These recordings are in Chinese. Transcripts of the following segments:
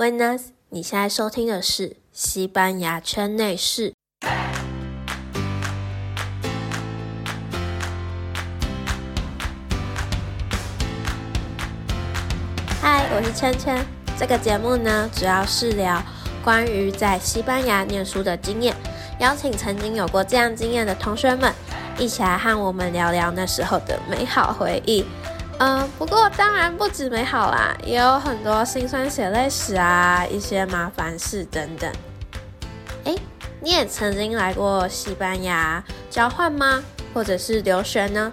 Buenas，你现在收听的是西班牙圈内事。嗨，我是圈圈。这个节目呢，主要是聊关于在西班牙念书的经验，邀请曾经有过这样经验的同学们，一起来和我们聊聊那时候的美好回忆。嗯，不过当然不止美好啦，也有很多辛酸血泪史啊，一些麻烦事等等。哎，你也曾经来过西班牙交换吗？或者是留学呢？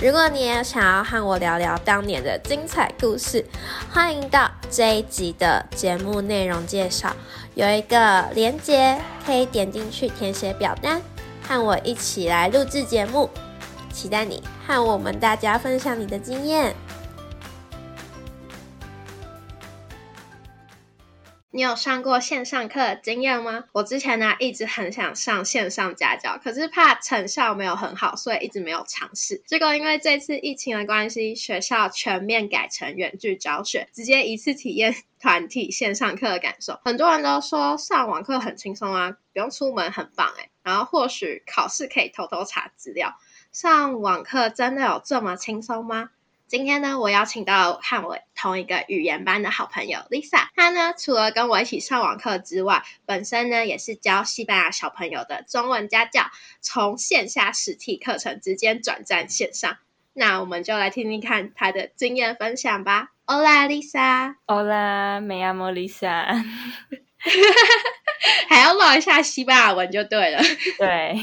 如果你也想要和我聊聊当年的精彩故事，欢迎到这一集的节目内容介绍有一个连接，可以点进去填写表单，和我一起来录制节目。期待你和我们大家分享你的经验。你有上过线上课的经验吗？我之前呢一直很想上线上家教，可是怕成效没有很好，所以一直没有尝试。结果因为这次疫情的关系，学校全面改成远距教学，直接一次体验团体线上课的感受。很多人都说上网课很轻松啊，不用出门，很棒诶然后或许考试可以偷偷查资料。上网课真的有这么轻松吗？今天呢，我邀请到和我同一个语言班的好朋友 Lisa。她呢，除了跟我一起上网课之外，本身呢也是教西班牙小朋友的中文家教，从线下实体课程之间转战线上。那我们就来听听看她的经验分享吧。Hola Lisa。Hola，me llamo Lisa。还要唠一下西班牙文就对了。对，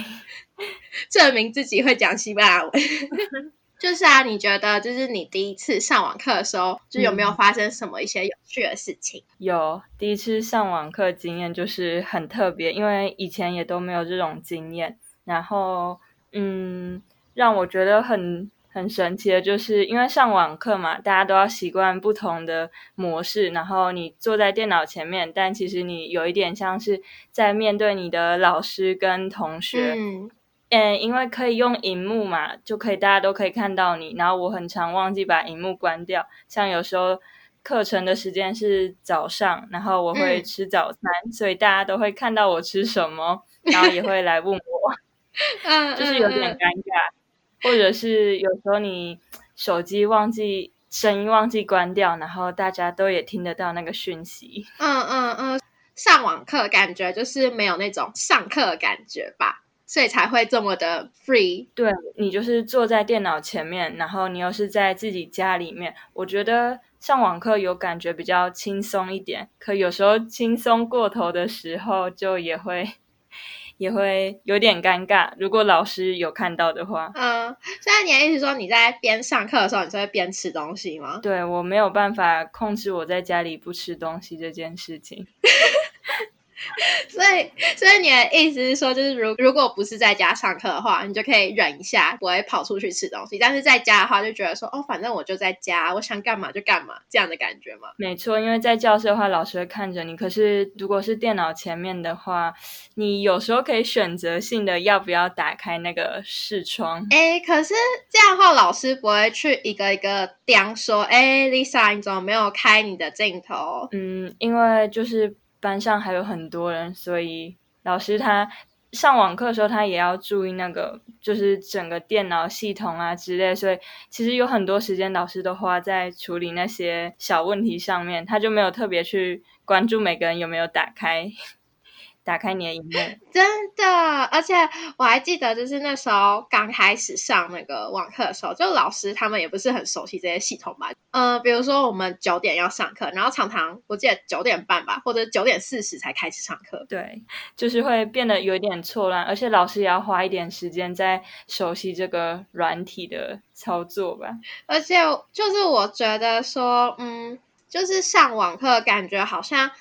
证明自己会讲西班牙文。就是啊，你觉得就是你第一次上网课的时候，就有没有发生什么一些有趣的事情？有，第一次上网课经验就是很特别，因为以前也都没有这种经验。然后，嗯，让我觉得很很神奇的，就是因为上网课嘛，大家都要习惯不同的模式。然后你坐在电脑前面，但其实你有一点像是在面对你的老师跟同学。嗯，因为可以用荧幕嘛，就可以大家都可以看到你。然后我很常忘记把荧幕关掉，像有时候课程的时间是早上，然后我会吃早餐，所以大家都会看到我吃什么，然后也会来问我，嗯，就是有点尴尬。或者是有时候你手机忘记声音忘记关掉，然后大家都也听得到那个讯息。嗯嗯嗯，上网课感觉就是没有那种上课感觉吧。所以才会这么的 free。对你就是坐在电脑前面，然后你又是在自己家里面，我觉得上网课有感觉比较轻松一点。可有时候轻松过头的时候，就也会 也会有点尴尬。如果老师有看到的话，嗯，现在你的意思说你在边上课的时候，你就会边吃东西吗？对我没有办法控制我在家里不吃东西这件事情。所以，所以你的意思是说，就是如如果不是在家上课的话，你就可以忍一下，不会跑出去吃东西；但是在家的话，就觉得说，哦，反正我就在家，我想干嘛就干嘛，这样的感觉吗？没错，因为在教室的话，老师会看着你；可是如果是电脑前面的话，你有时候可以选择性的要不要打开那个视窗。哎，可是这样的话，老师不会去一个一个刁说，哎，Lisa，你怎么没有开你的镜头？嗯，因为就是。班上还有很多人，所以老师他上网课的时候，他也要注意那个，就是整个电脑系统啊之类。所以其实有很多时间，老师都花在处理那些小问题上面，他就没有特别去关注每个人有没有打开。打开你的荧幕，真的，而且我还记得，就是那时候刚开始上那个网课的时候，就老师他们也不是很熟悉这些系统吧。嗯，比如说我们九点要上课，然后常常我记得九点半吧，或者九点四十才开始上课。对，就是会变得有一点错乱，而且老师也要花一点时间在熟悉这个软体的操作吧。而且就是我觉得说，嗯，就是上网课感觉好像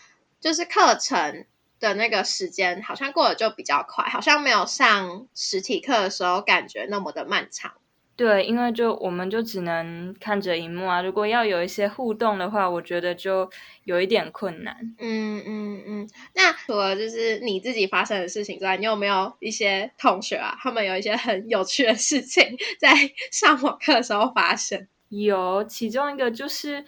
就是课程。的那个时间好像过得就比较快，好像没有上实体课的时候感觉那么的漫长。对，因为就我们就只能看着荧幕啊，如果要有一些互动的话，我觉得就有一点困难。嗯嗯嗯。那除了就是你自己发生的事情之外，你有没有一些同学啊，他们有一些很有趣的事情 在上网课的时候发生？有，其中一个就是。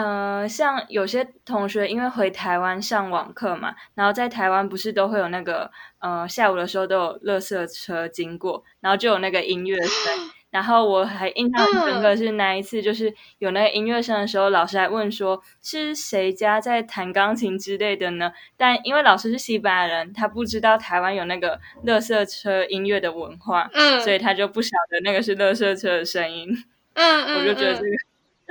呃，像有些同学因为回台湾上网课嘛，然后在台湾不是都会有那个呃下午的时候都有垃圾车经过，然后就有那个音乐声。然后我还印象很深刻是那一次，就是有那个音乐声的时候，老师还问说是谁家在弹钢琴之类的呢？但因为老师是西班牙人，他不知道台湾有那个乐色车音乐的文化，嗯，所以他就不晓得那个是乐色车的声音。嗯嗯，我就觉得这个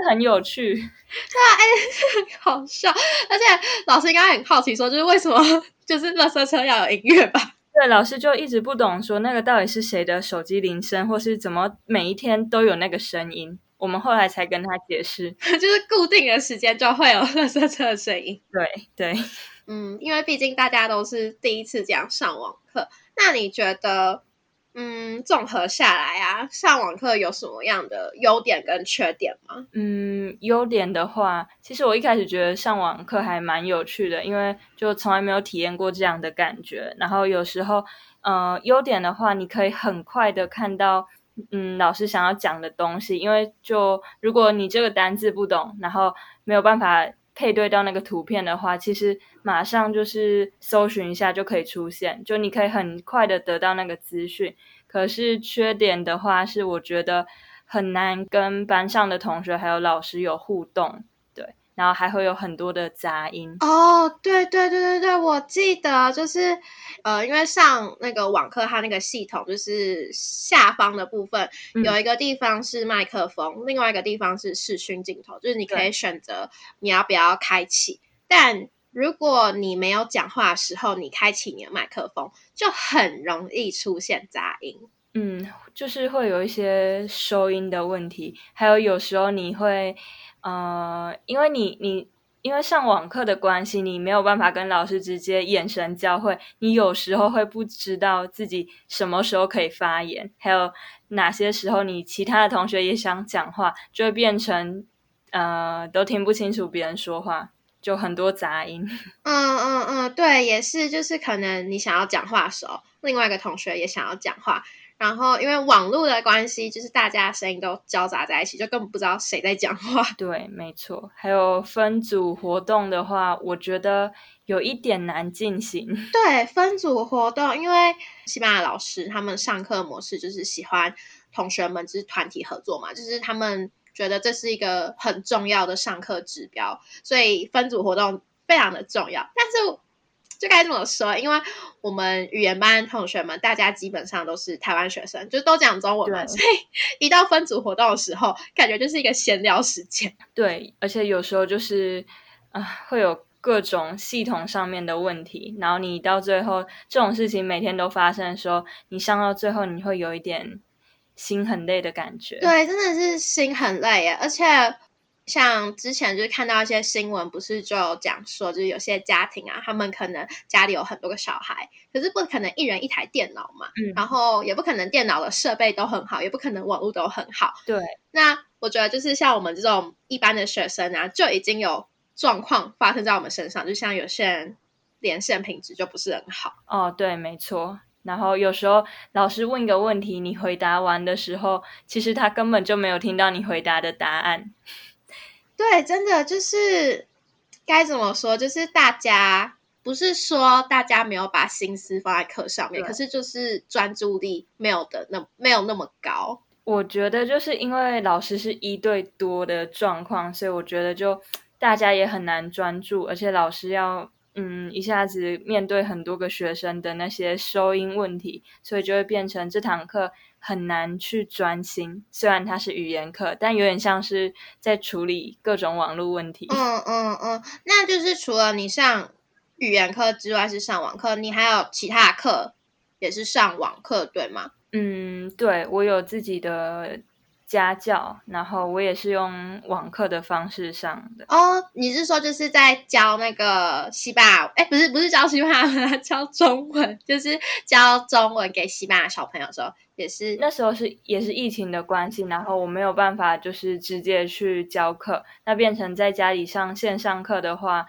很有趣。对啊，哎，很好笑，而且老师应该很好奇，说就是为什么 就是垃圾车要有音乐吧？对，老师就一直不懂，说那个到底是谁的手机铃声，或是怎么每一天都有那个声音。我们后来才跟他解释，就是固定的时间就会有垃圾车的声音。对对，嗯，因为毕竟大家都是第一次这样上网课，那你觉得？嗯，综合下来啊，上网课有什么样的优点跟缺点吗？嗯，优点的话，其实我一开始觉得上网课还蛮有趣的，因为就从来没有体验过这样的感觉。然后有时候，呃，优点的话，你可以很快的看到，嗯，老师想要讲的东西。因为就如果你这个单字不懂，然后没有办法配对到那个图片的话，其实马上就是搜寻一下就可以出现，就你可以很快的得到那个资讯。可是缺点的话，是我觉得很难跟班上的同学还有老师有互动，然后还会有很多的杂音。哦，对对对对对，我记得就是呃，因为上那个网课，它那个系统就是下方的部分有一个地方是麦克风，另外一个地方是视讯镜头，就是你可以选择你要不要开启，但。如果你没有讲话的时候，你开启你的麦克风，就很容易出现杂音。嗯，就是会有一些收音的问题，还有有时候你会，呃，因为你你因为上网课的关系，你没有办法跟老师直接眼神交汇，你有时候会不知道自己什么时候可以发言，还有哪些时候你其他的同学也想讲话，就会变成呃都听不清楚别人说话。就很多杂音，嗯嗯嗯，对，也是，就是可能你想要讲话的时候，另外一个同学也想要讲话，然后因为网络的关系，就是大家声音都交杂在一起，就根本不知道谁在讲话。对，没错。还有分组活动的话，我觉得有一点难进行。对，分组活动，因为西班牙老师他们上课模式就是喜欢同学们就是团体合作嘛，就是他们。觉得这是一个很重要的上课指标，所以分组活动非常的重要。但是就该这么说，因为我们语言班同学们大家基本上都是台湾学生，就都讲中文嘛，所以一到分组活动的时候，感觉就是一个闲聊时间。对，而且有时候就是啊，会有各种系统上面的问题，然后你到最后这种事情每天都发生的时候，你上到最后你会有一点。心很累的感觉，对，真的是心很累耶。而且像之前就是看到一些新闻，不是就讲说，就是有些家庭啊，他们可能家里有很多个小孩，可是不可能一人一台电脑嘛，嗯，然后也不可能电脑的设备都很好，也不可能网络都很好，对。那我觉得就是像我们这种一般的学生啊，就已经有状况发生在我们身上，就像有些人连线品质就不是很好。哦，对，没错。然后有时候老师问一个问题，你回答完的时候，其实他根本就没有听到你回答的答案。对，真的就是该怎么说？就是大家不是说大家没有把心思放在课上面，可是就是专注力没有的那没有那么高。我觉得就是因为老师是一对多的状况，所以我觉得就大家也很难专注，而且老师要。嗯，一下子面对很多个学生的那些收音问题，所以就会变成这堂课很难去专心。虽然它是语言课，但有点像是在处理各种网络问题。嗯嗯嗯，那就是除了你上语言课之外是上网课，你还有其他课也是上网课，对吗？嗯，对，我有自己的。家教，然后我也是用网课的方式上的。哦，你是说就是在教那个西班牙？哎，不是，不是教西班牙，教中文，就是教中文给西班牙小朋友的时候，也是那时候是也是疫情的关系，然后我没有办法就是直接去教课，那变成在家里上线上课的话，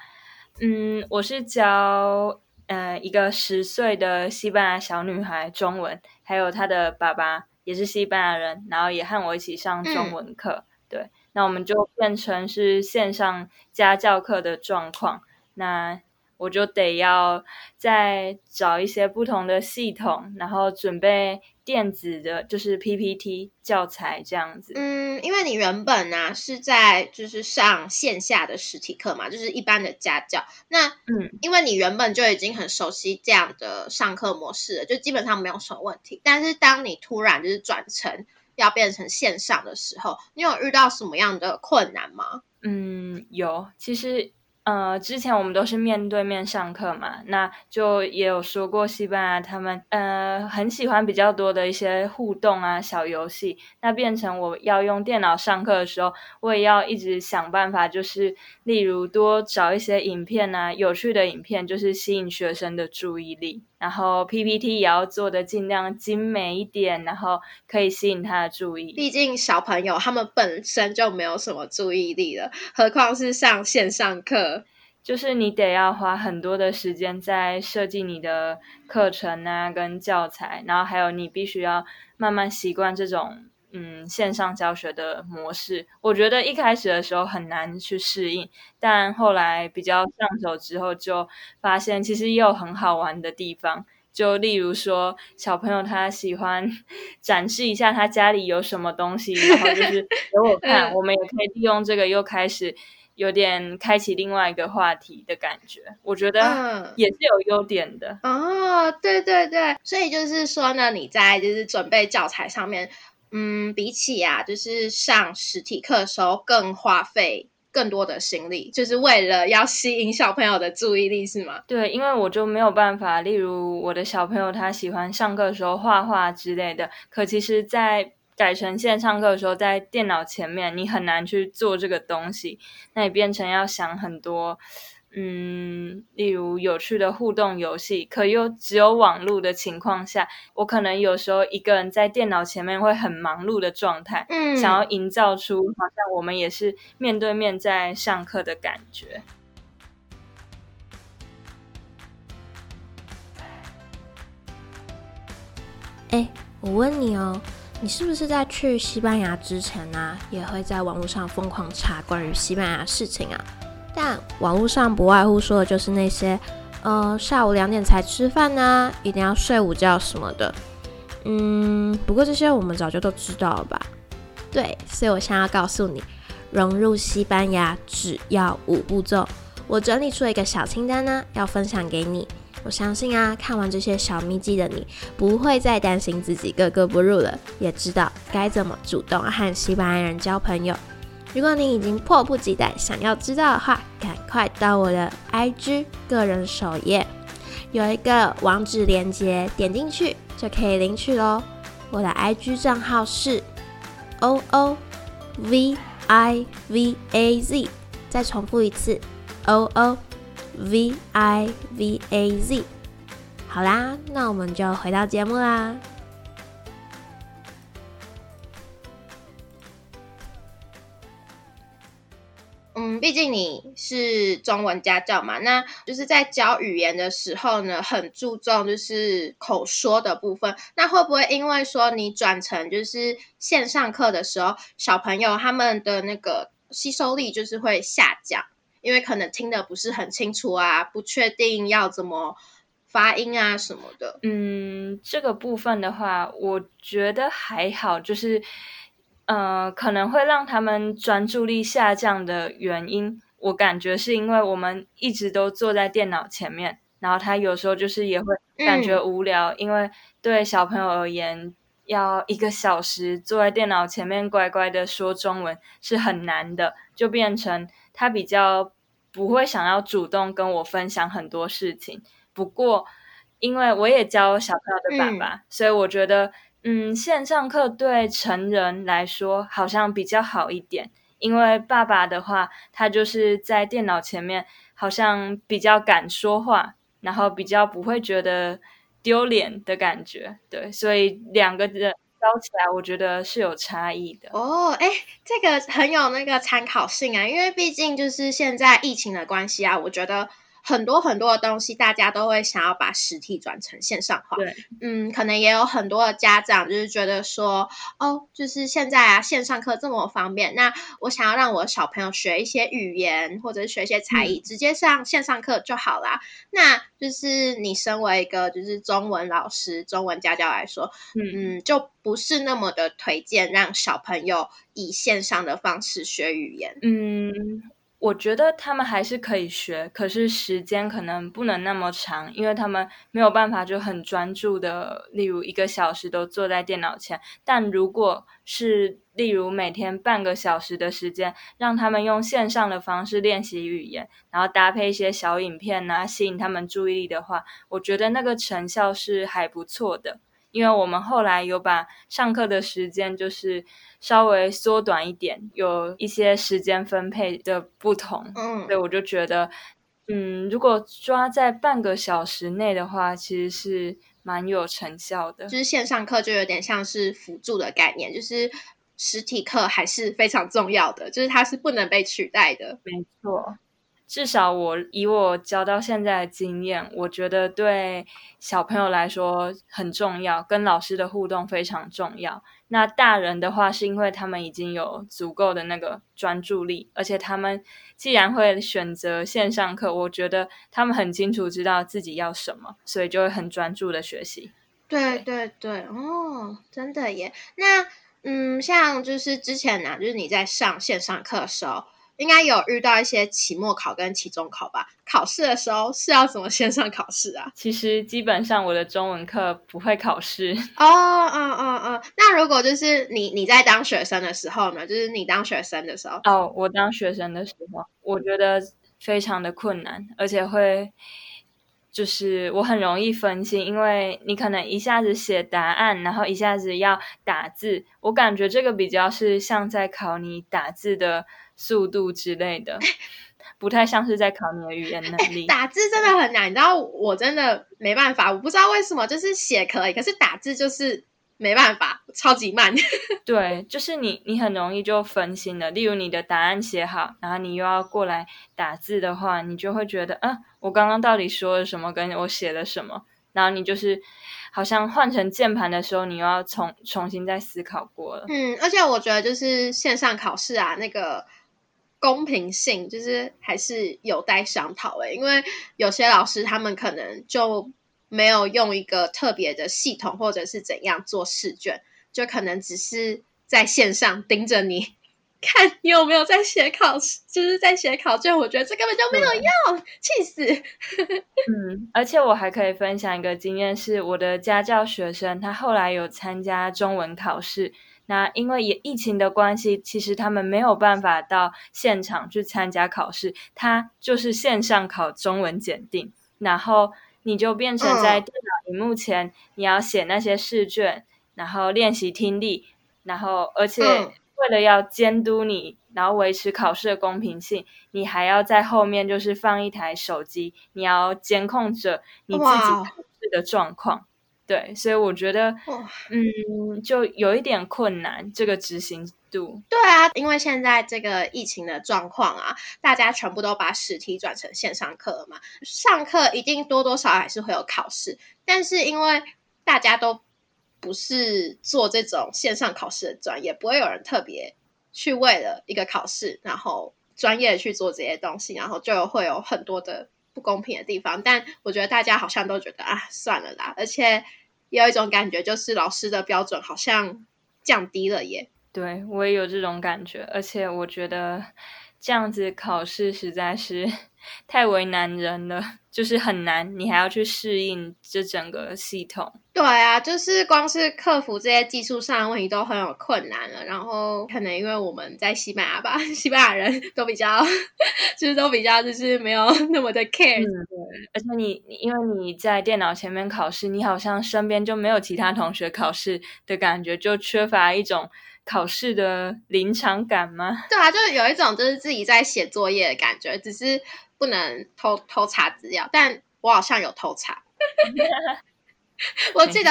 嗯，我是教呃一个十岁的西班牙小女孩中文，还有她的爸爸。也是西班牙人，然后也和我一起上中文课，对。那我们就变成是线上家教课的状况。那我就得要再找一些不同的系统，然后准备电子的，就是 PPT 教材这样子。嗯，因为你原本呢是在就是上线下的实体课嘛，就是一般的家教。那嗯，因为你原本就已经很熟悉这样的上课模式了，就基本上没有什么问题。但是当你突然就是转成要变成线上的时候，你有遇到什么样的困难吗？嗯，有，其实。呃，之前我们都是面对面上课嘛，那就也有说过西班牙他们呃很喜欢比较多的一些互动啊小游戏，那变成我要用电脑上课的时候，我也要一直想办法，就是例如多找一些影片啊，有趣的影片，就是吸引学生的注意力。然后 PPT 也要做的尽量精美一点，然后可以吸引他的注意。毕竟小朋友他们本身就没有什么注意力了，何况是上线上课，就是你得要花很多的时间在设计你的课程啊，跟教材，然后还有你必须要慢慢习惯这种。嗯，线上教学的模式，我觉得一开始的时候很难去适应，但后来比较上手之后，就发现其实也有很好玩的地方。就例如说，小朋友他喜欢 展示一下他家里有什么东西，然后就是 给我看，我们也可以利用这个又开始有点开启另外一个话题的感觉。我觉得也是有优点的哦。对对对，所以就是说呢，你在就是准备教材上面。嗯，比起啊，就是上实体课的时候更花费更多的心力，就是为了要吸引小朋友的注意力，是吗？对，因为我就没有办法，例如我的小朋友他喜欢上课的时候画画之类的，可其实，在改成线上课的时候，在电脑前面你很难去做这个东西，那你变成要想很多。嗯，例如有趣的互动游戏，可又只有网络的情况下，我可能有时候一个人在电脑前面会很忙碌的状态，嗯，想要营造出好像我们也是面对面在上课的感觉。哎，我问你哦，你是不是在去西班牙之前呢，也会在网络上疯狂查关于西班牙事情啊？但网络上不外乎说的就是那些，呃，下午两点才吃饭呢，一定要睡午觉什么的。嗯，不过这些我们早就都知道了吧？对，所以我现在要告诉你，融入西班牙只要五步骤。我整理出了一个小清单呢，要分享给你。我相信啊，看完这些小秘籍的你，不会再担心自己格格不入了，也知道该怎么主动和西班牙人交朋友。如果你已经迫不及待想要知道的话，赶快到我的 IG 个人首页，有一个网址链接，点进去就可以领取喽。我的 IG 账号是 O O V I V A Z，再重复一次 O O V I V A Z。好啦，那我们就回到节目啦。毕竟你是中文家教嘛，那就是在教语言的时候呢，很注重就是口说的部分。那会不会因为说你转成就是线上课的时候，小朋友他们的那个吸收力就是会下降，因为可能听得不是很清楚啊，不确定要怎么发音啊什么的。嗯，这个部分的话，我觉得还好，就是。呃，可能会让他们专注力下降的原因，我感觉是因为我们一直都坐在电脑前面，然后他有时候就是也会感觉无聊，因为对小朋友而言，要一个小时坐在电脑前面乖乖的说中文是很难的，就变成他比较不会想要主动跟我分享很多事情。不过，因为我也教小朋友的爸爸，所以我觉得。嗯，线上课对成人来说好像比较好一点，因为爸爸的话，他就是在电脑前面，好像比较敢说话，然后比较不会觉得丢脸的感觉。对，所以两个人教起来，我觉得是有差异的。哦，哎，这个很有那个参考性啊，因为毕竟就是现在疫情的关系啊，我觉得很多很多的东西，大家都会想要把实体转成线上化。对，嗯，可能也有很多的家长就是觉得说，哦，就是现在啊，线上课这么方便，那我想要让我小朋友学一些语言或者是学一些才艺，直接上线上课就好啦。那就是你身为一个就是中文老师、中文家教来说，嗯，就不是那么的推荐让小朋友以线上的方式学语言。嗯。我觉得他们还是可以学，可是时间可能不能那么长，因为他们没有办法就很专注的，例如一个小时都坐在电脑前。但如果是例如每天半个小时的时间，让他们用线上的方式练习语言，然后搭配一些小影片啊，吸引他们注意力的话，我觉得那个成效是还不错的。因为我们后来有把上课的时间就是稍微缩短一点，有一些时间分配的不同，嗯，所以我就觉得，嗯，如果抓在半个小时内的话，其实是蛮有成效的。就是线上课就有点像是辅助的概念，就是实体课还是非常重要的，就是它是不能被取代的。没错。至少我以我教到现在的经验，我觉得对小朋友来说很重要，跟老师的互动非常重要。那大人的话，是因为他们已经有足够的那个专注力，而且他们既然会选择线上课，我觉得他们很清楚知道自己要什么，所以就会很专注的学习。对对对，哦，真的耶。那嗯，像就是之前呢，就是你在上线上课的时候。应该有遇到一些期末考跟期中考吧？考试的时候是要怎么线上考试啊？其实基本上我的中文课不会考试哦，嗯嗯嗯。那如果就是你你在当学生的时候呢？就是你当学生的时候哦，我当学生的时候，我觉得非常的困难，而且会就是我很容易分心，因为你可能一下子写答案，然后一下子要打字，我感觉这个比较是像在考你打字的。速度之类的，不太像是在考你的语言能力。打字真的很难，你知道，我真的没办法，我不知道为什么，就是写可以，可是打字就是没办法，超级慢。对，就是你，你很容易就分心了。例如你的答案写好，然后你又要过来打字的话，你就会觉得，嗯，我刚刚到底说了什么，跟我写了什么，然后你就是好像换成键盘的时候，你又要重重新再思考过了。嗯，而且我觉得就是线上考试啊，那个。公平性就是还是有待商讨诶，因为有些老师他们可能就没有用一个特别的系统或者是怎样做试卷，就可能只是在线上盯着你看你有没有在写考试，就是在写考卷。我觉得这根本就没有用，气死！嗯，而且我还可以分享一个经验，是我的家教学生，他后来有参加中文考试。那因为也疫情的关系，其实他们没有办法到现场去参加考试，他就是线上考中文检定，然后你就变成在电脑屏幕前，你要写那些试卷，然后练习听力，然后而且为了要监督你，然后维持考试的公平性，你还要在后面就是放一台手机，你要监控着你自己考试的状况。对，所以我觉得，嗯，就有一点困难，这个执行度。对啊，因为现在这个疫情的状况啊，大家全部都把实体转成线上课了嘛，上课一定多多少还是会有考试，但是因为大家都不是做这种线上考试的专业，不会有人特别去为了一个考试，然后专业去做这些东西，然后就会有很多的不公平的地方。但我觉得大家好像都觉得啊，算了啦，而且。有一种感觉，就是老师的标准好像降低了耶。对我也有这种感觉，而且我觉得这样子考试实在是 太为难人了。就是很难，你还要去适应这整个系统。对啊，就是光是克服这些技术上的问题都很有困难了。然后可能因为我们在西班牙吧，西班牙人都比较，就是都比较就是没有那么的 care。对，而且你因为你在电脑前面考试，你好像身边就没有其他同学考试的感觉，就缺乏一种考试的临场感吗？对啊，就是有一种就是自己在写作业的感觉，只是。不能偷偷查资料，但我好像有偷查。我记得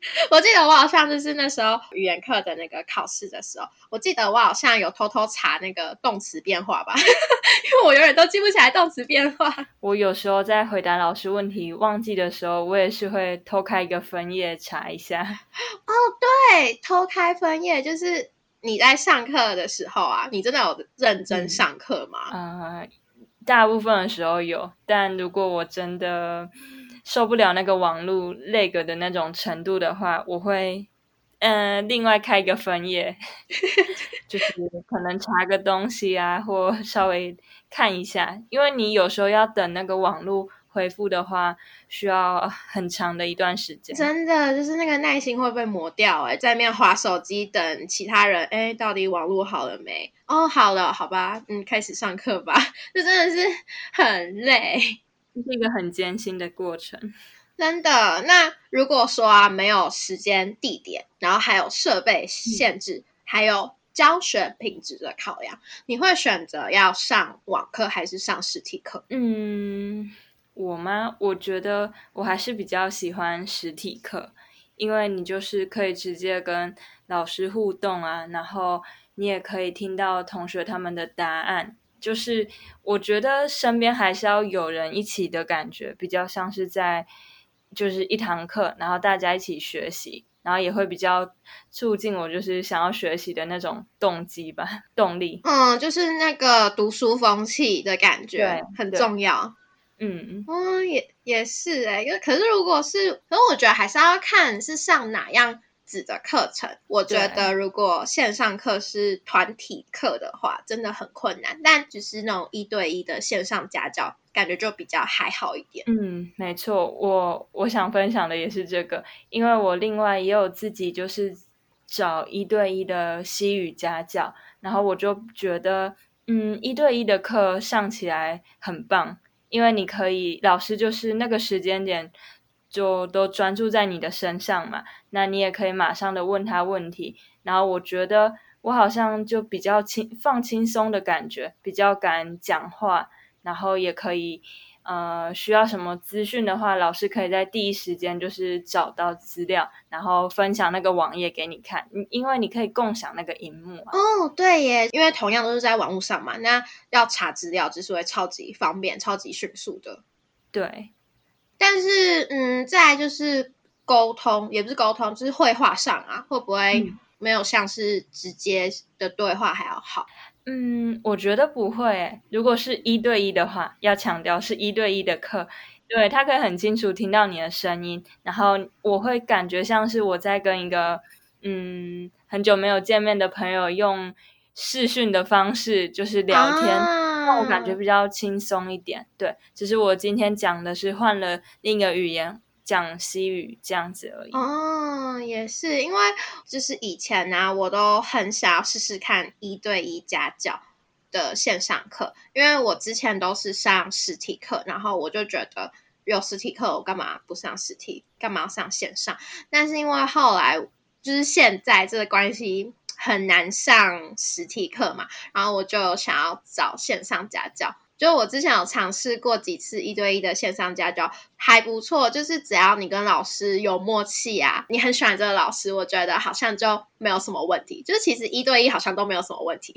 我记得我好像就是那时候语言课的那个考试的时候，我记得我好像有偷偷查那个动词变化吧，因为我永远都记不起来动词变化。我有时候在回答老师问题忘记的时候，我也是会偷开一个分页查一下。哦，对，偷开分页就是你在上课的时候啊，你真的有认真上课吗？呃，大部分的时候有，但如果我真的。受不了那个网络累个的那种程度的话，我会嗯另外开一个分页，就是可能查个东西啊，或稍微看一下，因为你有时候要等那个网络回复的话，需要很长的一段时间。真的就是那个耐心会被磨掉哎，在面划手机等其他人，哎，到底网络好了没？哦，好了，好吧，嗯，开始上课吧。这真的是很累。是一个很艰辛的过程，真的。那如果说啊，没有时间、地点，然后还有设备限制，还有教学品质的考量，你会选择要上网课还是上实体课？嗯，我吗？我觉得我还是比较喜欢实体课，因为你就是可以直接跟老师互动啊，然后你也可以听到同学他们的答案。就是我觉得身边还是要有人一起的感觉，比较像是在就是一堂课，然后大家一起学习，然后也会比较促进我就是想要学习的那种动机吧，动力。嗯，就是那个读书风气的感觉很重要。嗯嗯，也也是哎，因为可是如果是，可是我觉得还是要看是上哪样。子的课程，我觉得如果线上课是团体课的话，真的很困难。但只是那种一对一的线上家教，感觉就比较还好一点。嗯，没错，我我想分享的也是这个，因为我另外也有自己就是找一对一的西语家教，然后我就觉得，嗯，一对一的课上起来很棒，因为你可以老师就是那个时间点。就都专注在你的身上嘛，那你也可以马上的问他问题，然后我觉得我好像就比较轻放轻松的感觉，比较敢讲话，然后也可以呃需要什么资讯的话，老师可以在第一时间就是找到资料，然后分享那个网页给你看，因为你可以共享那个荧幕啊。哦，对耶，因为同样都是在网络上嘛，那要查资料就是会超级方便、超级迅速的。对。但是，嗯，再就是沟通，也不是沟通，就是绘画上啊，会不会没有像是直接的对话还要好？嗯，我觉得不会。如果是一对一的话，要强调是一对一的课，对他可以很清楚听到你的声音，然后我会感觉像是我在跟一个嗯很久没有见面的朋友用视讯的方式就是聊天。让我感觉比较轻松一点，对，只是我今天讲的是换了另一个语言讲西语这样子而已。哦，也是，因为就是以前呢，我都很想要试试看一对一家教的线上课，因为我之前都是上实体课，然后我就觉得有实体课，我干嘛不上实体，干嘛要上线上？但是因为后来就是现在这个关系。很难上实体课嘛，然后我就想要找线上家教。就我之前有尝试过几次一对一的线上家教，还不错。就是只要你跟老师有默契啊，你很喜欢这个老师，我觉得好像就没有什么问题。就是其实一对一好像都没有什么问题。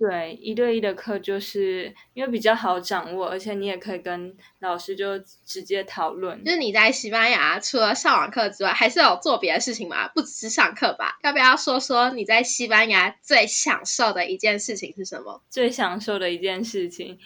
对，一对一的课就是因为比较好掌握，而且你也可以跟老师就直接讨论。就是你在西班牙除了上网课之外，还是有做别的事情吗？不只是上课吧？要不要说说你在西班牙最享受的一件事情是什么？最享受的一件事情，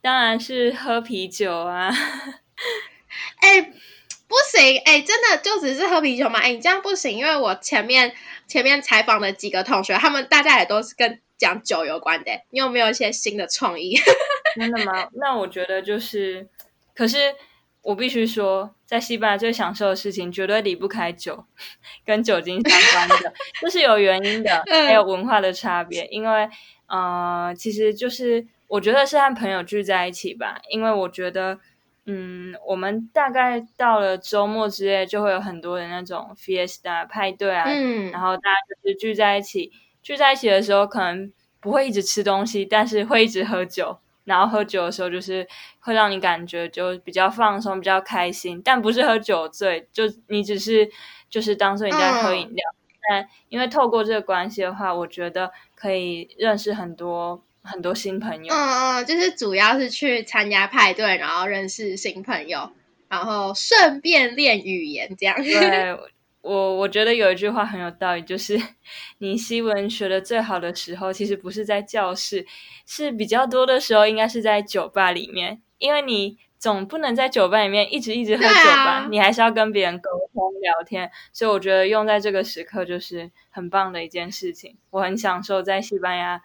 当然是喝啤酒啊！哎，不行，哎，真的就只是喝啤酒吗？哎，你这样不行，因为我前面前面采访的几个同学，他们大家也都是跟。讲酒有关的，你有没有一些新的创意？真的吗？那我觉得就是，可是我必须说，在西班牙最享受的事情绝对离不开酒，跟酒精相关的，这是有原因的，还有文化的差别。因为呃，其实就是我觉得是和朋友聚在一起吧，因为我觉得，嗯，我们大概到了周末之类，就会有很多的那种 fiesta 派对啊，嗯，然后大家就是聚在一起。聚在一起的时候，可能不会一直吃东西，但是会一直喝酒。然后喝酒的时候就是会让你感觉就比较放松、比较开心，但不是喝酒醉，就你只是就是当做你在喝饮料。但因为透过这个关系的话，我觉得可以认识很多很多新朋友。嗯嗯，就是主要是去参加派对，然后认识新朋友，然后顺便练语言这样。对。我我觉得有一句话很有道理，就是 你西文学的最好的时候，其实不是在教室，是比较多的时候，应该是在酒吧里面，因为你总不能在酒吧里面一直一直喝酒吧，你还是要跟别人沟通聊天，所以我觉得用在这个时刻就是很棒的一件事情。我很享受在西班牙，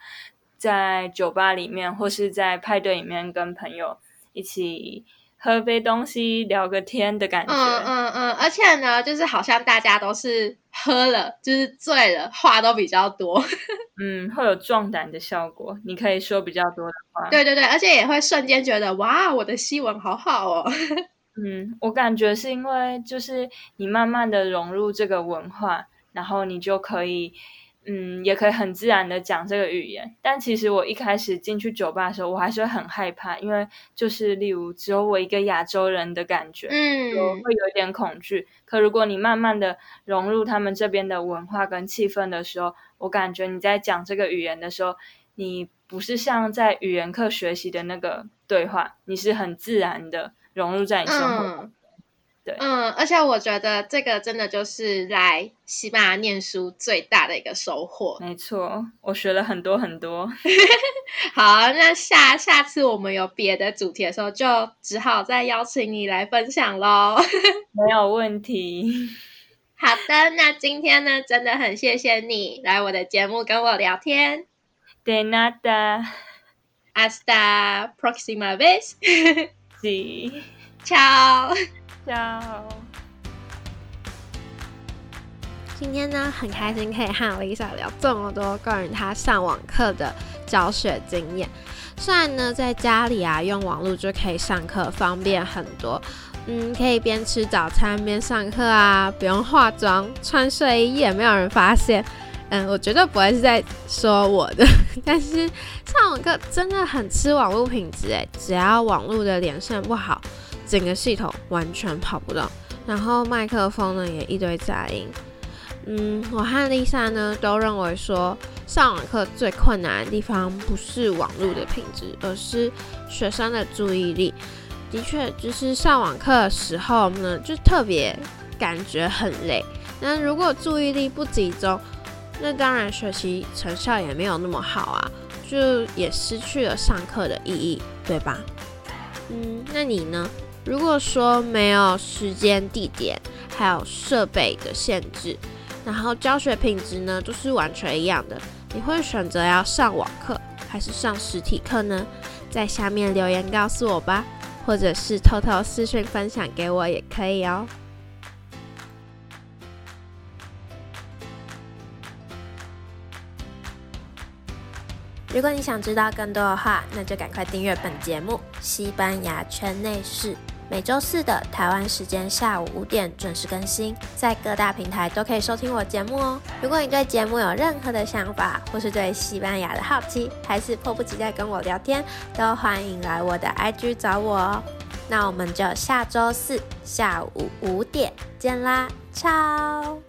在酒吧里面或是在派对里面跟朋友一起。喝杯东西聊个天的感觉，嗯嗯嗯，而且呢，就是好像大家都是喝了，就是醉了，话都比较多，嗯，会有壮胆的效果。你可以说比较多的话，对对对，而且也会瞬间觉得哇，我的西文好好哦。嗯，我感觉是因为就是你慢慢的融入这个文化，然后你就可以。嗯，也可以很自然的讲这个语言，但其实我一开始进去酒吧的时候，我还是会很害怕，因为就是例如只有我一个亚洲人的感觉，嗯，会有一点恐惧。可如果你慢慢的融入他们这边的文化跟气氛的时候，我感觉你在讲这个语言的时候，你不是像在语言课学习的那个对话，你是很自然的融入在你生活。嗯，而且我觉得这个真的就是来西班牙念书最大的一个收获。没错，我学了很多很多。好，那下下次我们有别的主题的时候，就只好再邀请你来分享喽。没有问题。好的，那今天呢，真的很谢谢你来我的节目跟我聊天。De nada. Hasta próxima vez. Sí. Chao. 家今天呢，很开心可以和 Lisa 聊这么多关于她上网课的教学经验。虽然呢，在家里啊用网络就可以上课，方便很多。嗯，可以边吃早餐边上课啊，不用化妆，穿睡衣也没有人发现。嗯，我绝对不会是在说我的。但是上网课真的很吃网络品质诶，只要网络的连线不好。整个系统完全跑不动，然后麦克风呢也一堆杂音。嗯，我和丽莎呢都认为说，上网课最困难的地方不是网络的品质，而是学生的注意力。的确，就是上网课的时候呢，就特别感觉很累。那如果注意力不集中，那当然学习成效也没有那么好啊，就也失去了上课的意义，对吧？嗯，那你呢？如果说没有时间、地点，还有设备的限制，然后教学品质呢，都是完全一样的，你会选择要上网课还是上实体课呢？在下面留言告诉我吧，或者是偷偷私信分享给我也可以哦。如果你想知道更多的话，那就赶快订阅本节目《西班牙圈内事》。每周四的台湾时间下午五点准时更新，在各大平台都可以收听我节目哦。如果你对节目有任何的想法，或是对西班牙的好奇，还是迫不及待跟我聊天，都欢迎来我的 IG 找我哦。那我们就下周四下午五点见啦，超。